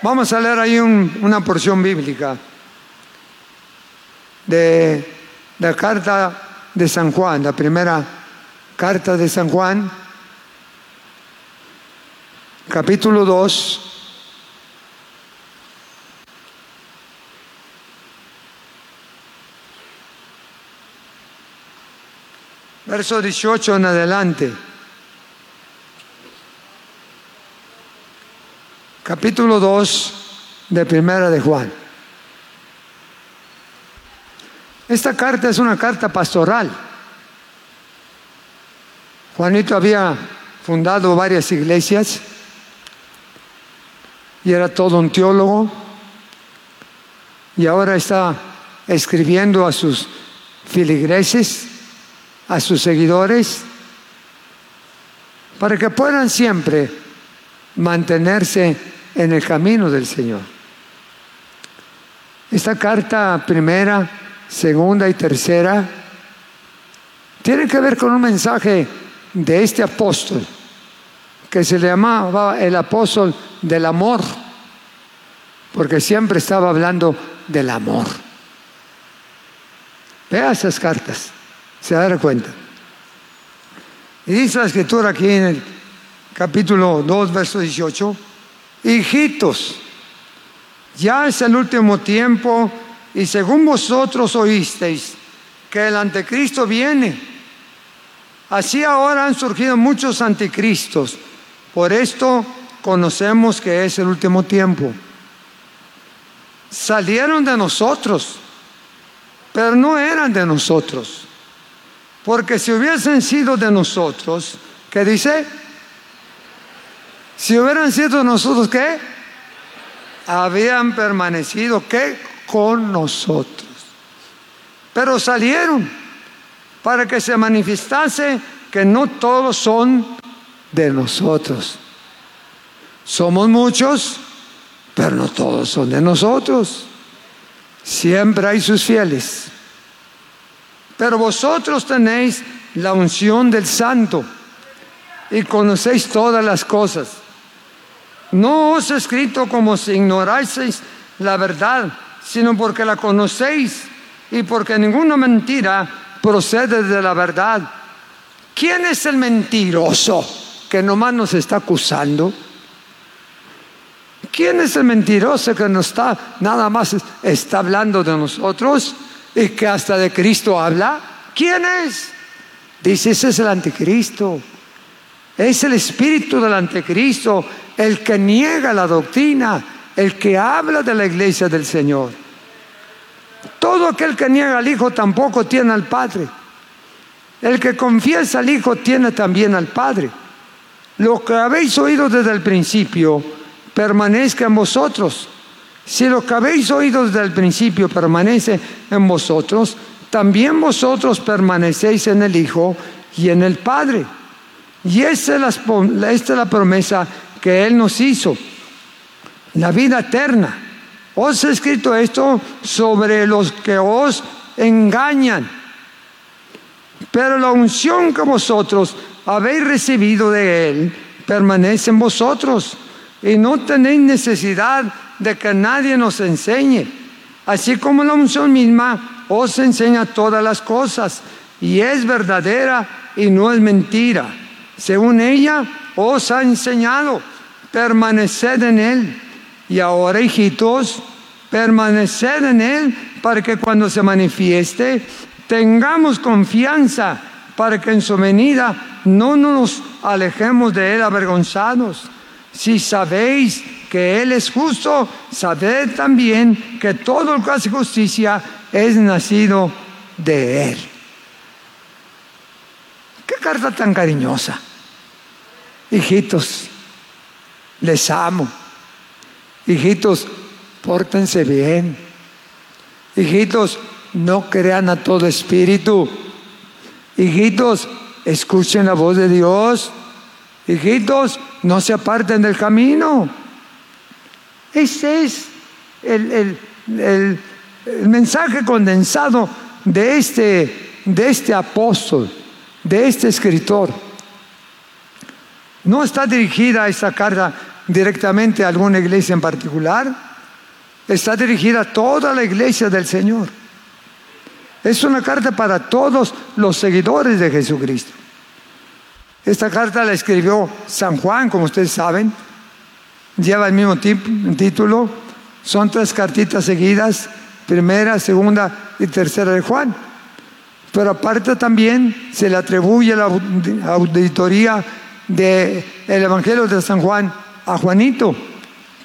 Vamos a leer ahí una porción bíblica de la carta de San Juan, la primera carta de San Juan, capítulo 2. Verso 18 en adelante. Capítulo 2 de Primera de Juan. Esta carta es una carta pastoral. Juanito había fundado varias iglesias y era todo un teólogo y ahora está escribiendo a sus filigreses, a sus seguidores, para que puedan siempre mantenerse en el camino del Señor. Esta carta primera segunda y tercera, tiene que ver con un mensaje de este apóstol, que se le llamaba el apóstol del amor, porque siempre estaba hablando del amor. Vea esas cartas, se da cuenta. Y dice la escritura aquí en el capítulo 2, verso 18, hijitos, ya es el último tiempo y según vosotros oísteis que el anticristo viene, así ahora han surgido muchos anticristos. Por esto conocemos que es el último tiempo. Salieron de nosotros, pero no eran de nosotros. Porque si hubiesen sido de nosotros, ¿qué dice? Si hubieran sido nosotros, ¿qué? Habían permanecido, ¿qué? con nosotros. Pero salieron para que se manifestase que no todos son de nosotros. Somos muchos, pero no todos son de nosotros. Siempre hay sus fieles. Pero vosotros tenéis la unción del santo y conocéis todas las cosas. No os he escrito como si ignoraseis la verdad sino porque la conocéis y porque ninguna mentira procede de la verdad. ¿Quién es el mentiroso que nomás nos está acusando? ¿Quién es el mentiroso que nos está nada más está hablando de nosotros y que hasta de Cristo habla? ¿Quién es? Dice, ese es el anticristo. Es el espíritu del anticristo, el que niega la doctrina el que habla de la iglesia del Señor. Todo aquel que niega al Hijo tampoco tiene al Padre. El que confiesa al Hijo tiene también al Padre. Lo que habéis oído desde el principio permanezca en vosotros. Si lo que habéis oído desde el principio permanece en vosotros, también vosotros permanecéis en el Hijo y en el Padre. Y esta es la, esta es la promesa que Él nos hizo la vida eterna. Os he escrito esto sobre los que os engañan. Pero la unción que vosotros habéis recibido de Él permanece en vosotros y no tenéis necesidad de que nadie nos enseñe. Así como la unción misma os enseña todas las cosas y es verdadera y no es mentira. Según ella os ha enseñado, permaneced en Él y ahora, hijitos, permaneced en Él para que cuando se manifieste tengamos confianza para que en su venida no nos alejemos de Él avergonzados. Si sabéis que Él es justo, sabed también que todo el que hace justicia es nacido de Él. Qué carta tan cariñosa. Hijitos, les amo hijitos, pórtense bien. Hijitos, no crean a todo espíritu. Hijitos, escuchen la voz de Dios. Hijitos, no se aparten del camino. Ese es el, el mensaje condensado de este, de este apóstol, de este escritor. No está dirigida esta carta directamente a alguna iglesia en particular, está dirigida a toda la iglesia del Señor. Es una carta para todos los seguidores de Jesucristo. Esta carta la escribió San Juan, como ustedes saben, lleva el mismo título, son tres cartitas seguidas, primera, segunda y tercera de Juan. Pero aparte también se le atribuye la auditoría del Evangelio de San Juan a Juanito,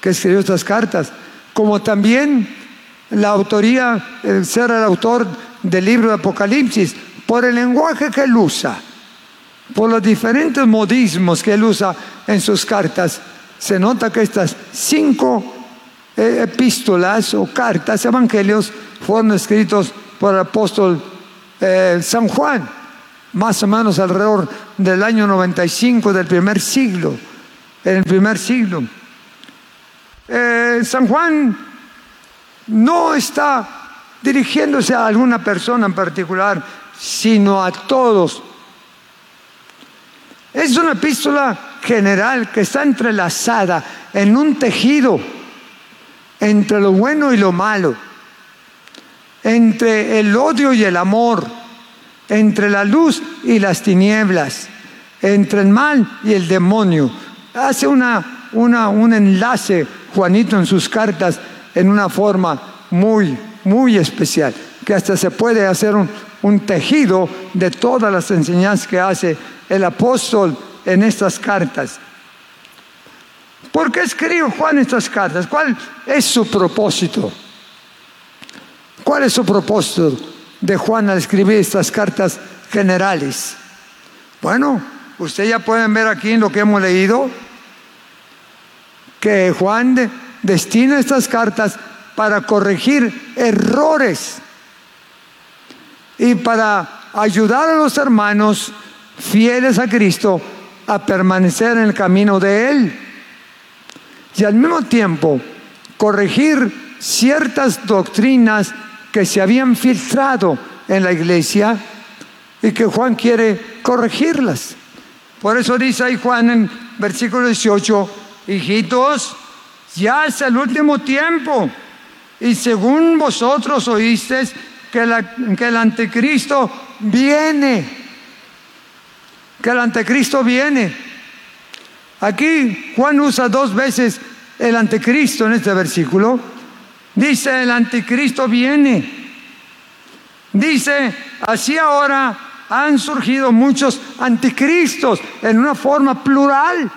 que escribió estas cartas, como también la autoría, el ser el autor del libro de Apocalipsis, por el lenguaje que él usa, por los diferentes modismos que él usa en sus cartas, se nota que estas cinco eh, epístolas o cartas, evangelios, fueron escritos por el apóstol eh, San Juan, más o menos alrededor del año 95 del primer siglo, en el primer siglo. Eh, San Juan no está dirigiéndose a alguna persona en particular, sino a todos. Es una epístola general que está entrelazada en un tejido entre lo bueno y lo malo entre el odio y el amor, entre la luz y las tinieblas, entre el mal y el demonio. Hace una, un enlace, Juanito, en sus cartas, en una forma muy, muy especial, que hasta se puede hacer un, un tejido de todas las enseñanzas que hace el apóstol en estas cartas. ¿Por qué escribe Juan estas cartas? ¿Cuál es su propósito? ¿Cuál es su propósito de Juan al escribir estas cartas generales? Bueno, ustedes ya pueden ver aquí en lo que hemos leído que Juan destina estas cartas para corregir errores y para ayudar a los hermanos fieles a Cristo a permanecer en el camino de Él. Y al mismo tiempo corregir ciertas doctrinas que se habían filtrado en la iglesia y que Juan quiere corregirlas. Por eso dice ahí Juan en versículo 18, hijitos, ya es el último tiempo y según vosotros oísteis que, que el anticristo viene, que el anticristo viene. Aquí Juan usa dos veces el anticristo en este versículo Dice, el anticristo viene. Dice, así ahora han surgido muchos anticristos en una forma plural.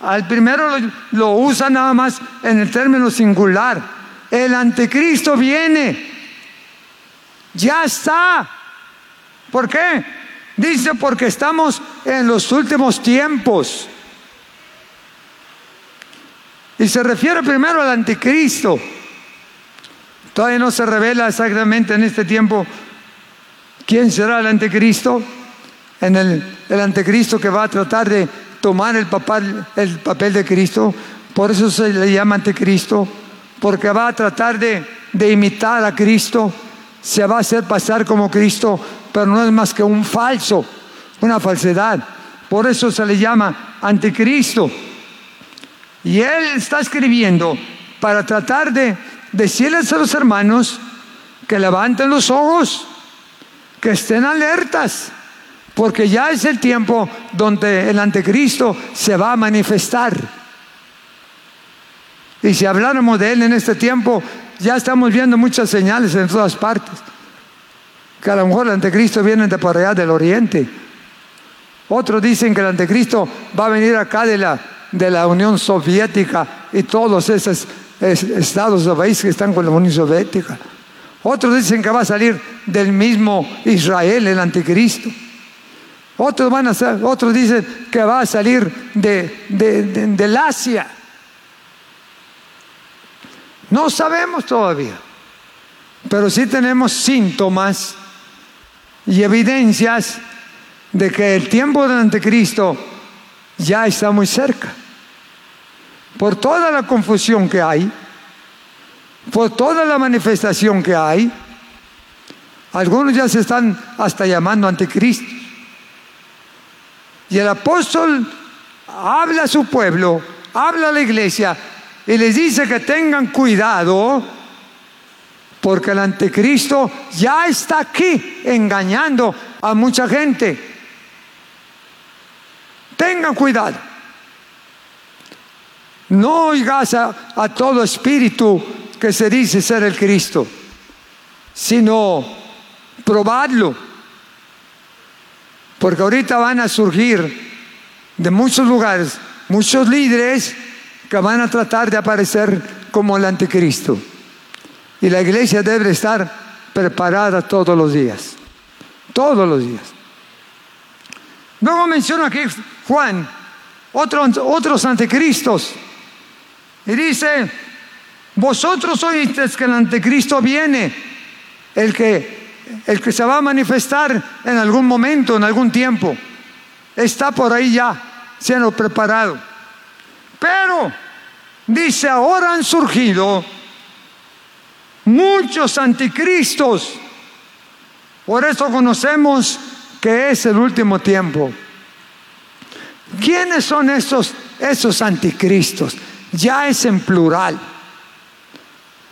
Al primero lo, usa nada más en el término singular. El anticristo viene. Ya está. ¿Por qué? Dice porque estamos en los últimos tiempos. Y se refiere primero al anticristo. Todavía no se revela exactamente en este tiempo quién será el anticristo, en el, anticristo que va a tratar de tomar el papel, el papel de Cristo. Por eso se le llama anticristo, porque va a tratar de, de imitar a Cristo, se va a hacer pasar como Cristo, pero no es más que un falso, una falsedad. Por eso se le llama anticristo. Y él está escribiendo para tratar de decirles a los hermanos que levanten los ojos, que estén alertas, porque ya es el tiempo donde el anticristo se va a manifestar. Y si habláramos de él en este tiempo, ya estamos viendo muchas señales en todas partes. Que a lo mejor el anticristo viene de por allá del oriente. Otros dicen que el anticristo va a venir acá de la, de la Unión Soviética y todos esos estados o países que están con la Unión Soviética. Otros dicen que va a salir del mismo Israel el anticristo. Otros, van a ser, otros dicen que va a salir de, de, del Asia. No sabemos todavía, pero sí tenemos síntomas y evidencias de que el tiempo del anticristo ya está muy cerca. Por toda la confusión que hay, por toda la manifestación que hay, algunos ya se están hasta llamando anticristo. Y el apóstol habla a su pueblo, habla a la iglesia y les dice que tengan cuidado porque el anticristo ya está aquí engañando a mucha gente. Tengan cuidado. No oigas a, a todo espíritu que se dice ser el Cristo, sino probadlo. Porque ahorita van a surgir de muchos lugares muchos líderes que van a tratar de aparecer como el anticristo. Y la iglesia debe estar preparada todos los días. Todos los días. Luego menciona aquí Juan otros, otros anticristos. Y dice, vosotros oísteis que el anticristo viene, el que, el que se va a manifestar en algún momento, en algún tiempo. Está por ahí ya siendo preparado. Pero, dice, ahora han surgido muchos anticristos. Por eso conocemos que es el último tiempo. ¿Quiénes son esos, esos anticristos? Ya es en plural.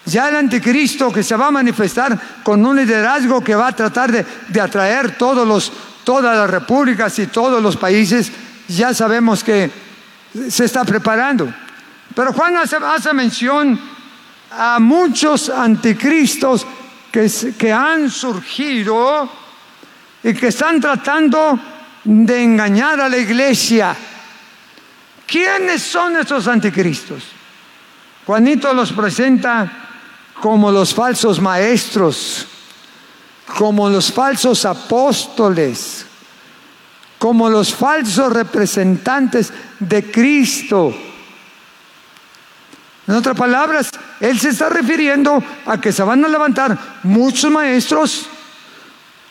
Ya el anticristo que se va a manifestar con un liderazgo que va a tratar de, de atraer todos los, todas las repúblicas y todos los países ya sabemos que se está preparando. Pero Juan hace, mención a muchos anticristos que, que han surgido y que están tratando de engañar a la iglesia. ¿Quiénes son estos anticristos? Juanito los presenta como los falsos maestros, como los falsos apóstoles, como los falsos representantes de Cristo. En otras palabras, Él se está refiriendo a que se van a levantar muchos maestros,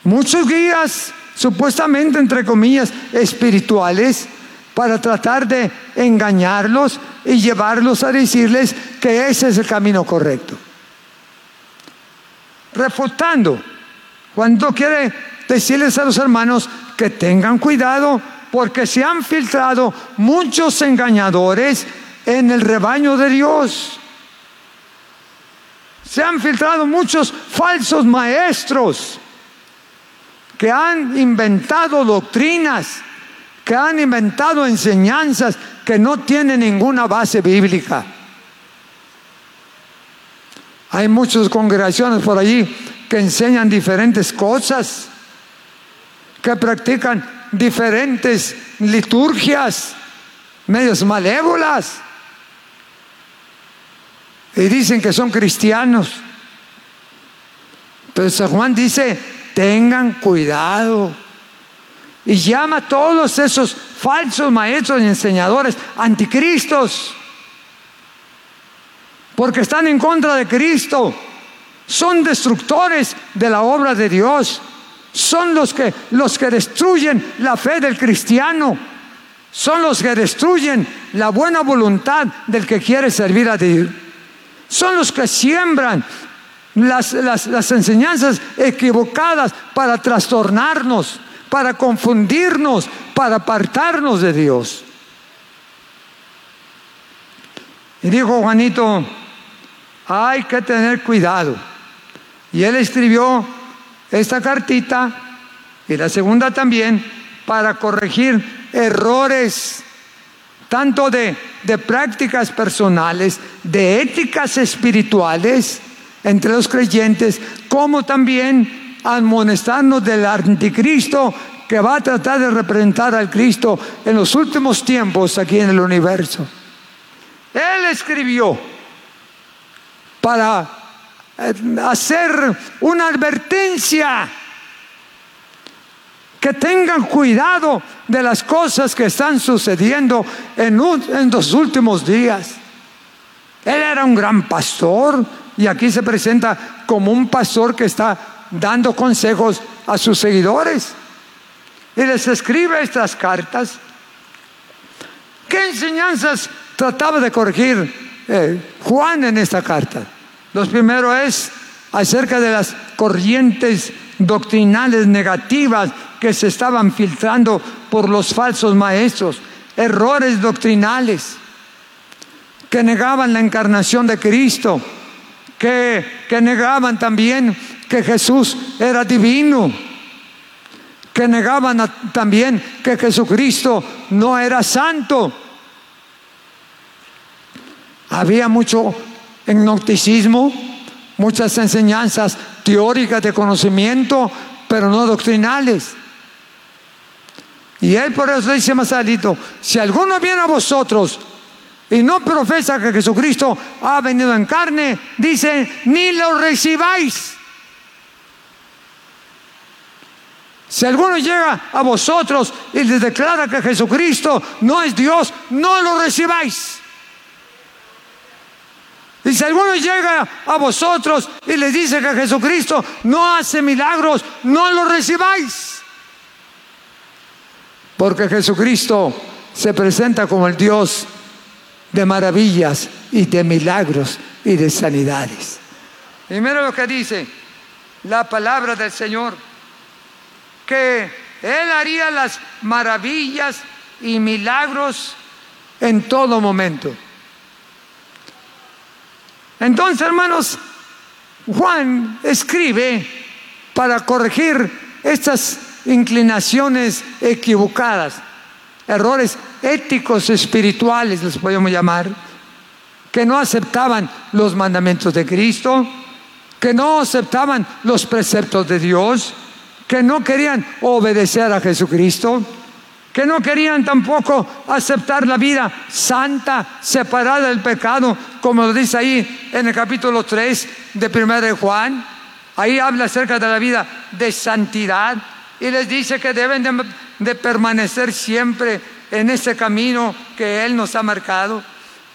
muchos guías, supuestamente, entre comillas, espirituales, para tratar de engañarlos y llevarlos a decirles que ese es el camino correcto. Refutando, cuando quiere decirles a los hermanos que tengan cuidado porque se han filtrado muchos engañadores en el rebaño de Dios. Se han filtrado muchos falsos maestros que han inventado doctrinas, que han inventado enseñanzas que no tienen ninguna base bíblica. Hay muchas congregaciones por allí que enseñan diferentes cosas que practican diferentes liturgias, medios malévolas, y dicen que son cristianos. Pero San Juan dice, tengan cuidado. Y llama a todos esos falsos maestros y enseñadores anticristos. Porque están en contra de Cristo. Son destructores de la obra de Dios son los que, los que destruyen la fe del cristiano. Son los que destruyen la buena voluntad del que quiere servir a Dios. Son los que siembran las, las enseñanzas equivocadas para trastornarnos, para confundirnos, para apartarnos de Dios. Y dijo Juanito, hay que tener cuidado. Y él escribió esta cartita y la segunda también para corregir errores tanto de, de prácticas personales, de éticas espirituales entre los creyentes, como también amonestarnos del anticristo que va a tratar de representar al Cristo en los últimos tiempos aquí en el universo. Él escribió para eh, hacer una advertencia. Que tengan cuidado de las cosas que están sucediendo en, en los últimos días. Él era un gran pastor y aquí se presenta como un pastor que está dando consejos a sus seguidores. Y les escribe estas cartas. ¿Qué enseñanzas trataba de corregir eh, Juan en esta carta? Los primeros es acerca de las corrientes doctrinales negativas que se estaban filtrando por los falsos maestros, errores doctrinales que negaban la encarnación de Cristo, que, que negaban también que Jesús era divino, que negaban también que Jesucristo no era santo. Había mucho gnosticismo, muchas enseñanzas teóricas de conocimiento, pero no doctrinales. Y él por eso dice más alito, si alguno viene a vosotros y no profesa que Jesucristo ha venido en carne, dice, ni lo recibáis. Si alguno llega a vosotros y les declara que Jesucristo no es Dios, no lo recibáis. Y si alguno llega a vosotros y les dice que Jesucristo no hace milagros, no lo recibáis. Porque Jesucristo se presenta como el Dios de maravillas y de milagros y de sanidades. Primero lo que dice la palabra del Señor, que Él haría las maravillas y milagros en todo momento. Entonces, hermanos, Juan escribe para corregir estas inclinaciones equivocadas, errores éticos espirituales, les podemos llamar, que no aceptaban los mandamientos de Cristo, que no aceptaban los preceptos de Dios, que no querían obedecer a Jesucristo, que no querían tampoco aceptar la vida santa, separada del pecado, como lo dice ahí en el capítulo 3 de 1 de Juan. Ahí habla acerca de la vida de santidad y les dice que deben de, permanecer siempre en ese camino que Él nos ha marcado.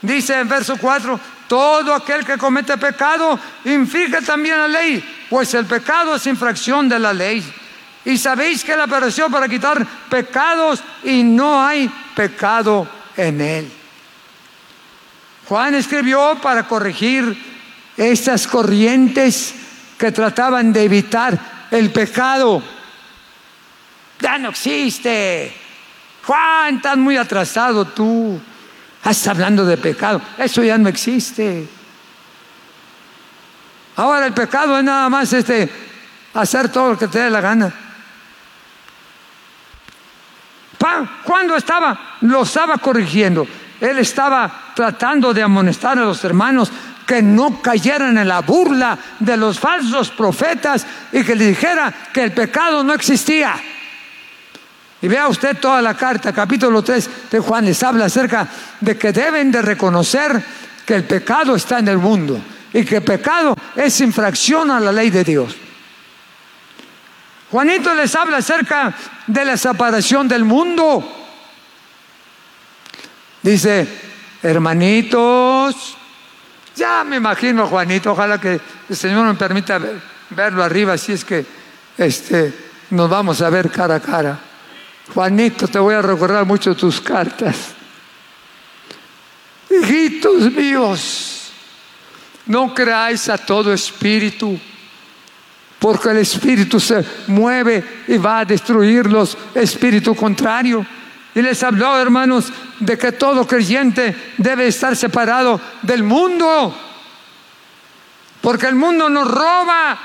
Dice en verso 4, todo aquel que comete pecado inflige también la ley, pues el pecado es infracción de la ley. Y sabéis que Él apareció para quitar pecados y no hay pecado en Él. Juan escribió para corregir estas corrientes que trataban de evitar el pecado. Ya no existe. Juan, estás muy atrasado tú. Estás hablando de pecado. Eso ya no existe. Ahora el pecado es nada más este hacer todo lo que te dé la gana. cuando estaba, lo estaba corrigiendo. Él estaba tratando de amonestar a los hermanos que no cayeran en la burla de los falsos profetas y que le dijera que el pecado no existía. Y vea usted toda la carta, capítulo 3 de Juan, les habla acerca de que deben de reconocer que el pecado está en el mundo y que pecado es infracción a la ley de Dios. Juanito les habla acerca de la separación del mundo. Dice, hermanitos, ya me imagino Juanito, ojalá que el Señor me permita verlo arriba, si es que este, nos vamos a ver cara a cara. Juanito, te voy a recordar mucho tus cartas. Hijitos míos, no creáis a todo espíritu porque el espíritu se mueve y va a destruirlos, espíritu contrario. Y les habló, hermanos, de que todo creyente debe estar separado del mundo, porque el mundo nos roba,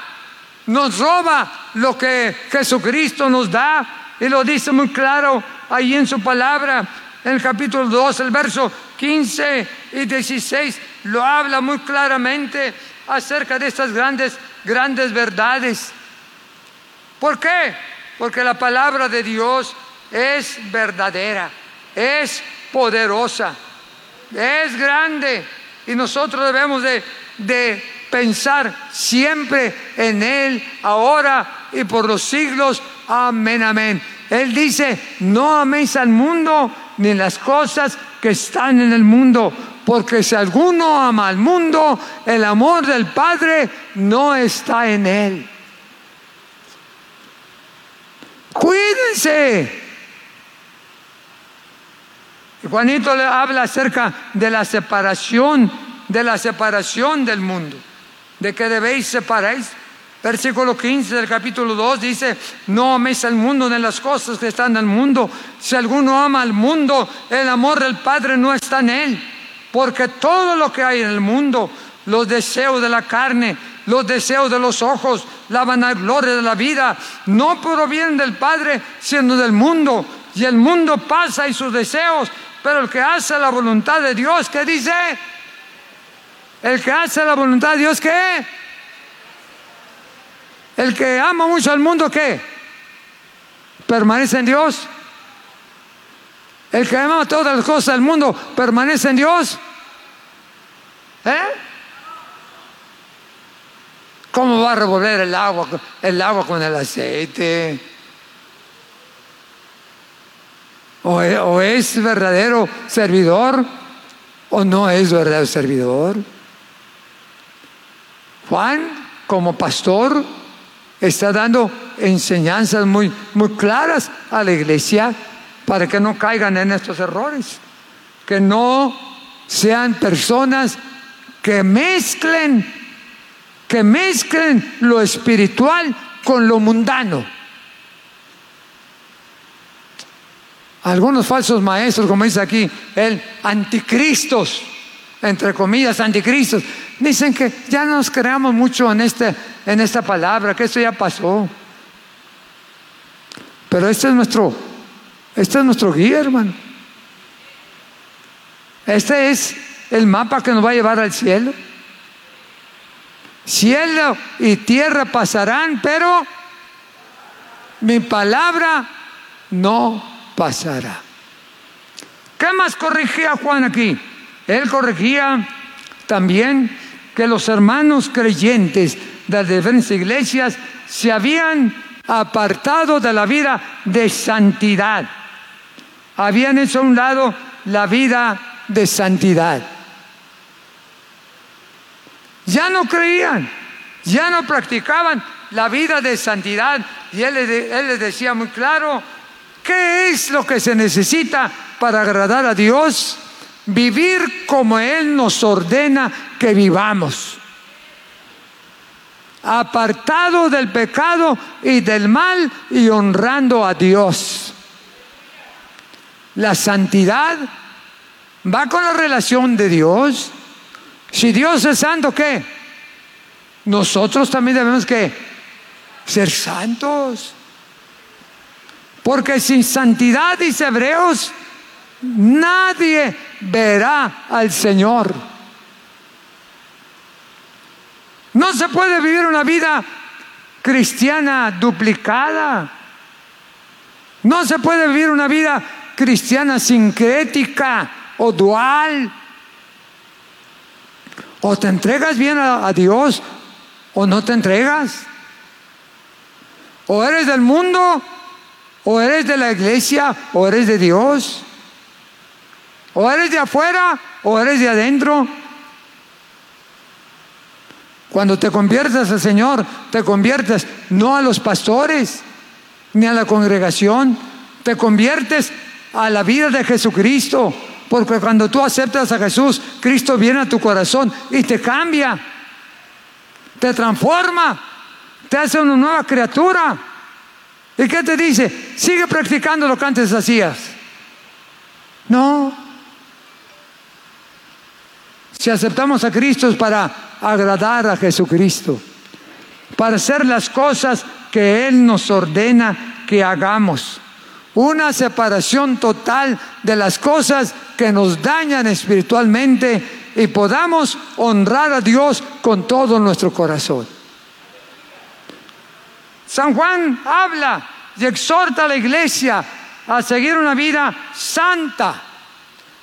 nos roba lo que Jesucristo nos da, y lo dice muy claro ahí en su palabra, en el capítulo 2, el verso 15 y 16, lo habla muy claramente acerca de estas grandes grandes verdades. ¿Por qué? Porque la palabra de Dios es verdadera, es poderosa, es grande y nosotros debemos de, de pensar siempre en Él, ahora y por los siglos. Amén, amén. Él dice, no améis al mundo ni las cosas que están en el mundo. Porque si alguno ama al mundo, el amor del Padre no está en él. Cuídense. Juanito le habla acerca de la separación, de la separación del mundo, de que debéis separáis Versículo 15 del capítulo 2 dice, no améis al mundo de las cosas que están en el mundo. Si alguno ama al mundo, el amor del Padre no está en él. Porque todo lo que hay en el mundo, los deseos de la carne, los deseos de los ojos, la vanagloria de la vida, no provienen del Padre, sino del mundo. Y el mundo pasa y sus deseos, pero el que hace la voluntad de Dios, ¿qué dice? El que hace la voluntad de Dios, ¿qué? El que ama mucho al mundo, ¿qué? Permanece en Dios. El que ama todas las cosas del mundo, permanece en Dios. ¿Eh? ¿Cómo va a revolver el agua, el agua con el aceite? O, o es verdadero servidor o no es verdadero servidor. Juan, como pastor, está dando enseñanzas muy, muy claras a la iglesia para que no caigan en estos errores, que no sean personas que mezclen, que mezclen lo espiritual con lo mundano. Algunos falsos maestros, como dice aquí, el anticristos, entre comillas, anticristos, dicen que ya nos creamos mucho en este en esta palabra, que esto ya pasó. Pero este es nuestro, este es nuestro guía, hermano. Este es el mapa que nos va a llevar al cielo. Cielo y tierra pasarán, pero mi palabra no pasará. ¿Qué más corrigía Juan aquí? Él corregía también que los hermanos creyentes de las diferentes iglesias se habían apartado de la vida de santidad. Habían hecho a un lado la vida de santidad. Ya no creían, ya no practicaban la vida de santidad. Y él, él les decía muy claro, ¿qué es lo que se necesita para agradar a Dios? Vivir como Él nos ordena que vivamos apartado del pecado y del mal y honrando a Dios. La santidad va con la relación de Dios. Si Dios es santo, ¿qué? Nosotros también debemos ser santos. Porque sin santidad, dice Hebreos, nadie verá al Señor. No se puede vivir una vida cristiana duplicada. No se puede vivir una vida cristiana sincrética o dual. O te entregas bien a, Dios o no te entregas. O eres del mundo, o eres de la iglesia, o eres de Dios. O eres de afuera, o eres de adentro. Cuando te conviertes al Señor, te conviertes no a los pastores ni a la congregación, te conviertes a la vida de Jesucristo. Porque cuando tú aceptas a Jesús, Cristo viene a tu corazón y te cambia, te transforma, te hace una nueva criatura. ¿Y qué te dice? Sigue practicando lo que antes hacías. No. Si aceptamos a Cristo es para agradar a Jesucristo, para hacer las cosas que Él nos ordena que hagamos. Una separación total de las cosas que nos dañan espiritualmente y podamos honrar a Dios con todo nuestro corazón. San Juan habla y exhorta a la iglesia a seguir una vida santa,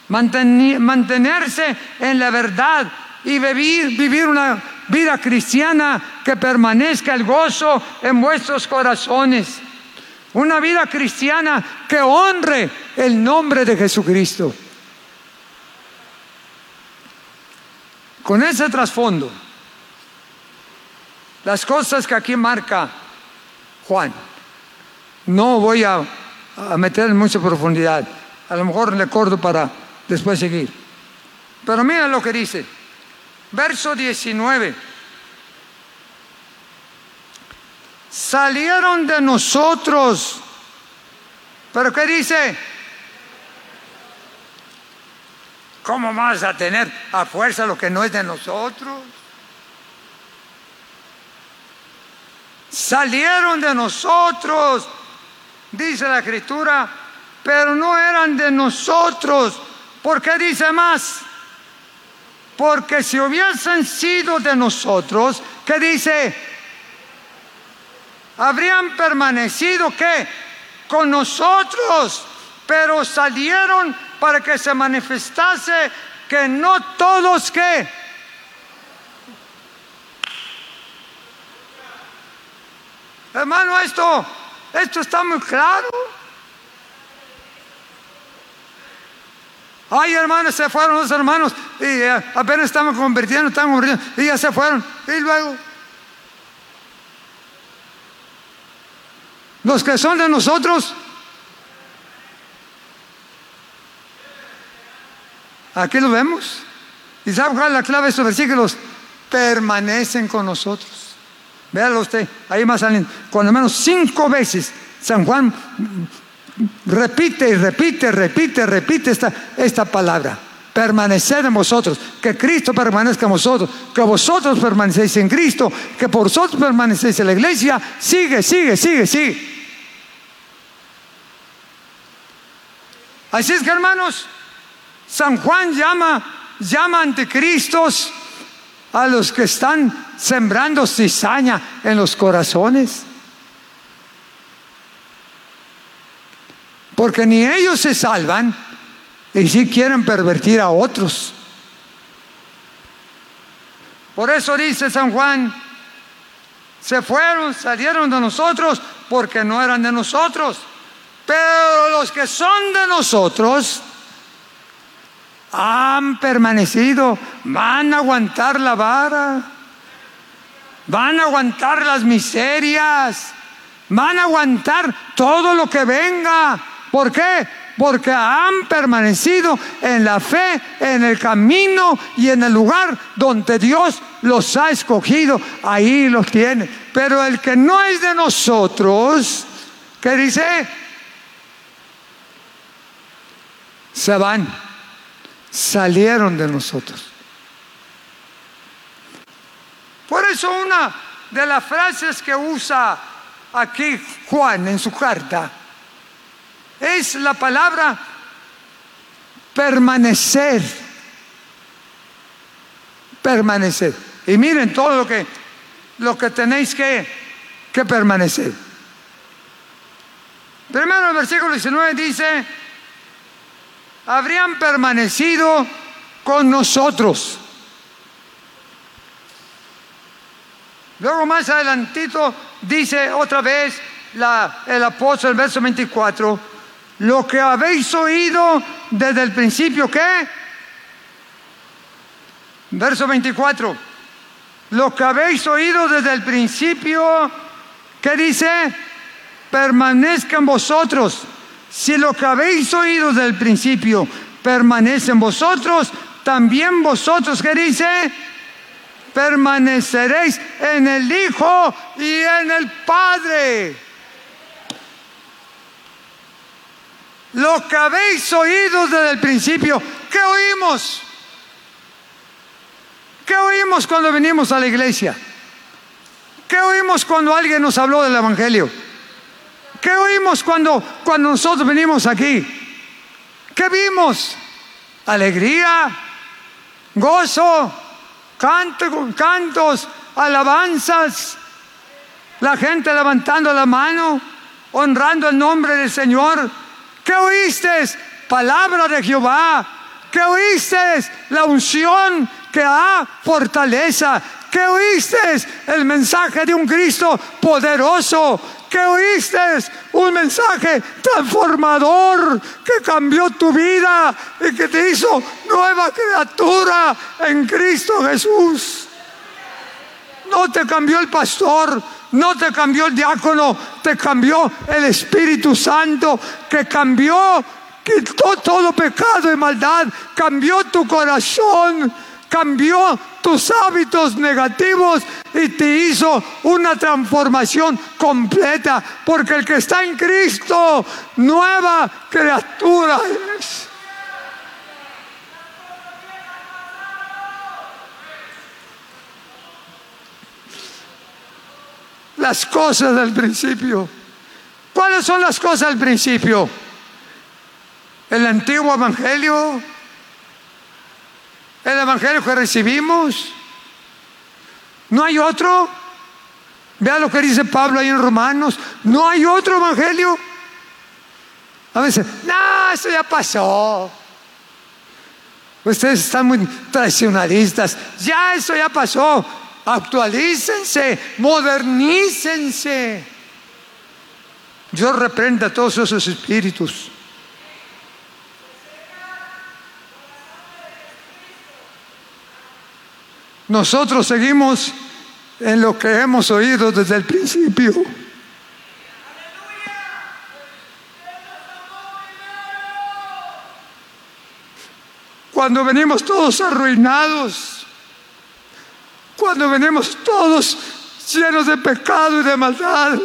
mantenerse en la verdad, y vivir, una vida cristiana que permanezca el gozo en vuestros corazones. Una vida cristiana que honre el nombre de Jesucristo. Con ese trasfondo, las cosas que aquí marca Juan, no voy a, meter en mucha profundidad, a lo mejor le corto para después seguir. Pero mira lo que dice, verso 19. Salieron de nosotros, pero ¿qué dice? ¿Cómo vas a tener a fuerza lo que no es de nosotros? Salieron de nosotros, dice la escritura, pero no eran de nosotros. ¿Por qué dice más? Porque si hubiesen sido de nosotros, ¿qué dice? Habrían permanecido ¿qué? Con nosotros, pero salieron para que se manifestase que no todos que Hermano, esto, esto está muy claro. Ay, hermanos, se fueron los hermanos y eh, apenas estamos convirtiendo, estamos convirtiendo y ya se fueron. Y luego, los que son de nosotros, Aquí lo vemos. ¿Y sabe cuál es la clave de estos versículos? Permanecen con nosotros. Véalo usted, ahí más salen, cuando menos cinco veces San Juan repite y repite, repite, repite esta, esta palabra. Permanecer en vosotros, que Cristo permanezca en vosotros, que vosotros permanecéis en Cristo, que por vosotros permanecéis en la iglesia. Sigue, sigue, sigue, sigue. Así es que hermanos, San Juan llama, llama anticristos a los que están sembrando cizaña en los corazones. Porque ni ellos se salvan y si quieren pervertir a otros. Por eso dice San Juan, se fueron, salieron de nosotros porque no eran de nosotros. Pero los que son de nosotros, han permanecido, van a aguantar la vara, van a aguantar las miserias, van a aguantar todo lo que venga. ¿Por qué? Porque han permanecido en la fe, en el camino y en el lugar donde Dios los ha escogido. Ahí los tiene. Pero el que no es de nosotros, ¿qué dice? Se van salieron de nosotros. Por eso una de las frases que usa aquí Juan en su carta es la palabra permanecer. Permanecer. Y miren todo lo que, lo que tenéis que, que permanecer. Primero el versículo 19 dice, habrían permanecido con nosotros. Luego más adelantito dice otra vez el apóstol, verso 24, lo que habéis oído desde el principio, ¿qué? Verso 24, lo que habéis oído desde el principio, ¿qué dice? Permanezca en vosotros si lo que habéis oído desde el principio permanece en vosotros, también vosotros, ¿qué dice? Permaneceréis en el Hijo y en el Padre. Lo que habéis oído desde el principio, ¿qué oímos? ¿Qué oímos cuando venimos a la iglesia? ¿Qué oímos cuando alguien nos habló del Evangelio? ¿Qué oímos cuando, cuando nosotros venimos aquí? ¿Qué vimos? Alegría, gozo, cantos, alabanzas, la gente levantando la mano, honrando el nombre del Señor. ¿Qué oíste? Palabra de Jehová. ¿Qué oíste? La unción que da fortaleza. ¿Qué oíste? El mensaje de un Cristo poderoso que oíste un mensaje transformador que cambió tu vida y que te hizo nueva criatura en Cristo Jesús. No te cambió el pastor, no te cambió el diácono, te cambió el Espíritu Santo que cambió, quitó todo pecado y maldad, cambió tu corazón cambió tus hábitos negativos y te hizo una transformación completa, porque el que está en Cristo, nueva criatura es. Las cosas del principio. ¿Cuáles son las cosas del principio? El antiguo evangelio, el evangelio que recibimos. No hay otro. Vea lo que dice Pablo ahí en Romanos. No hay otro evangelio. A veces, no, eso ya pasó. Ustedes están muy tradicionalistas. Ya eso ya pasó. Actualícense, modernícense. Dios reprenda a todos esos espíritus. Nosotros seguimos en lo que hemos oído desde el principio. Cuando venimos todos arruinados, cuando venimos todos llenos de pecado y de maldad,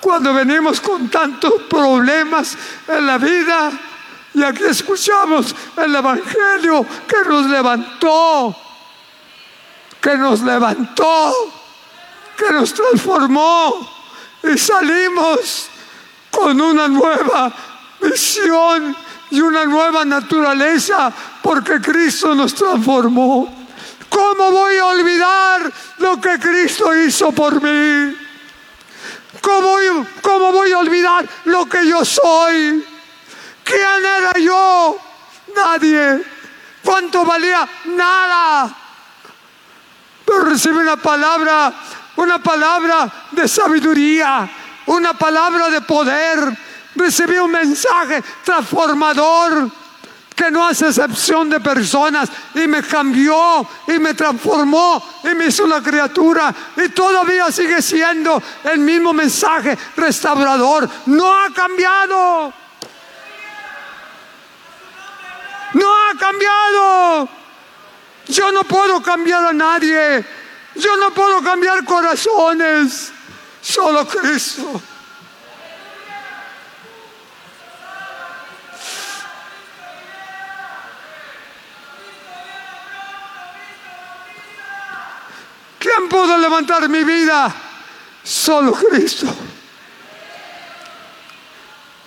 cuando venimos con tantos problemas en la vida, y aquí escuchamos el Evangelio que nos levantó que nos levantó, que nos transformó y salimos con una nueva visión y una nueva naturaleza porque Cristo nos transformó. ¿Cómo voy a olvidar lo que Cristo hizo por mí? ¿Cómo, ¿Cómo, voy a olvidar lo que yo soy? ¿Quién era yo? Nadie. ¿Cuánto valía? Nada pero recibí una palabra, una palabra de sabiduría, una palabra de poder. Recibí un mensaje transformador que no hace excepción de personas y me cambió y me transformó y me hizo una criatura y todavía sigue siendo el mismo mensaje restaurador. No ha cambiado. No ha cambiado. Yo no puedo cambiar a nadie. Yo no puedo cambiar corazones. Solo Cristo. ¿Quién pudo levantar mi vida? Solo Cristo.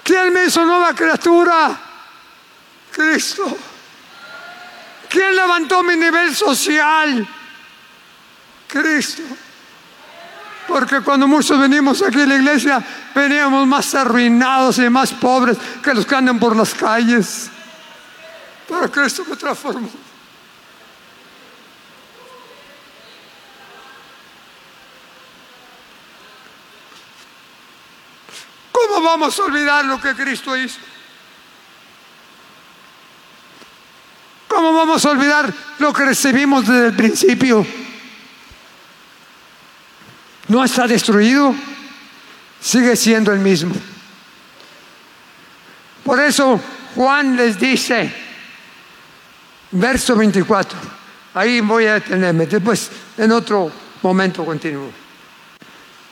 ¿Quién me hizo nueva criatura? Cristo. ¿Quién levantó mi nivel social? Cristo. Porque cuando muchos venimos aquí a la iglesia, veníamos más arruinados y más pobres que los que andan por las calles. Pero Cristo me transformó. ¿Cómo vamos a olvidar lo que Cristo hizo? ¿Cómo vamos a olvidar lo que recibimos desde el principio? No está destruido, sigue siendo el mismo. Por eso Juan les dice, verso 24, ahí voy a detenerme, después en otro momento continúo.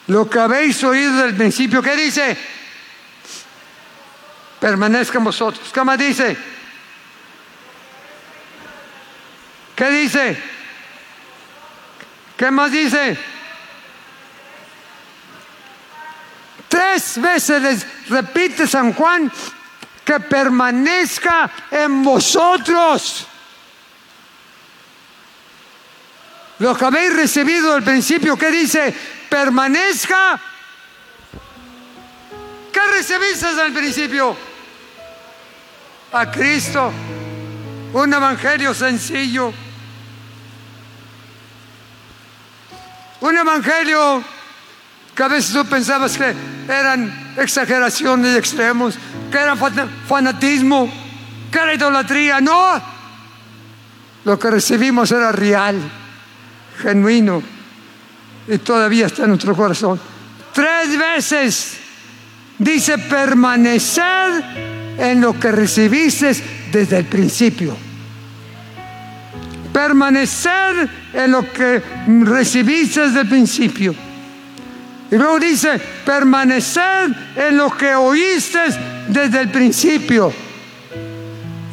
Lo que habéis oído desde el principio, ¿qué dice? Permanezca en vosotros. ¿Qué más dice? ¿Qué dice? ¿Qué más dice? Tres veces les repite San Juan que permanezca en vosotros. Lo que habéis recibido al principio, ¿qué dice? Permanezca. ¿Qué recibiste al principio? A Cristo. Un evangelio sencillo Un evangelio que a veces tú pensabas que eran exageraciones extremos, que era fanatismo, que era idolatría. No, lo que recibimos era real, genuino y todavía está en nuestro corazón. Tres veces dice permanecer en lo que recibiste desde el principio. Permanecer en lo que recibiste desde el principio. Y luego dice, permanecer en lo que oíste desde el principio.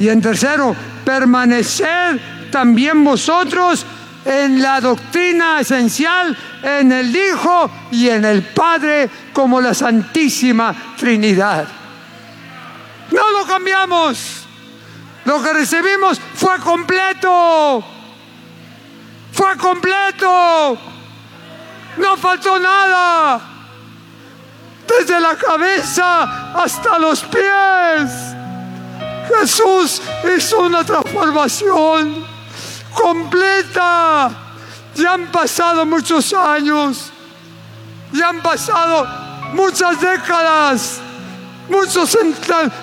Y en tercero, permanecer también vosotros en la doctrina esencial, en el Hijo y en el Padre como la Santísima Trinidad. No lo cambiamos. Lo que recibimos fue completo. Fue completo. No faltó nada. Desde la cabeza hasta los pies. Jesús hizo una transformación completa. Ya han pasado muchos años. Ya han pasado muchas décadas. Muchos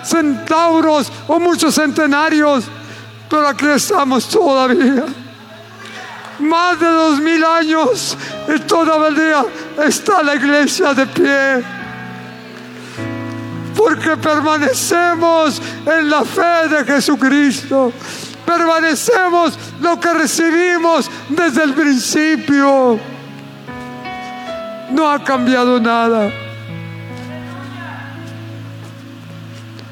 centauros o muchos centenarios. Pero aquí estamos todavía más de dos mil años y todavía está la iglesia de pie. Porque permanecemos en la fe de Jesucristo. Permanecemos lo que recibimos desde el principio. No ha cambiado nada.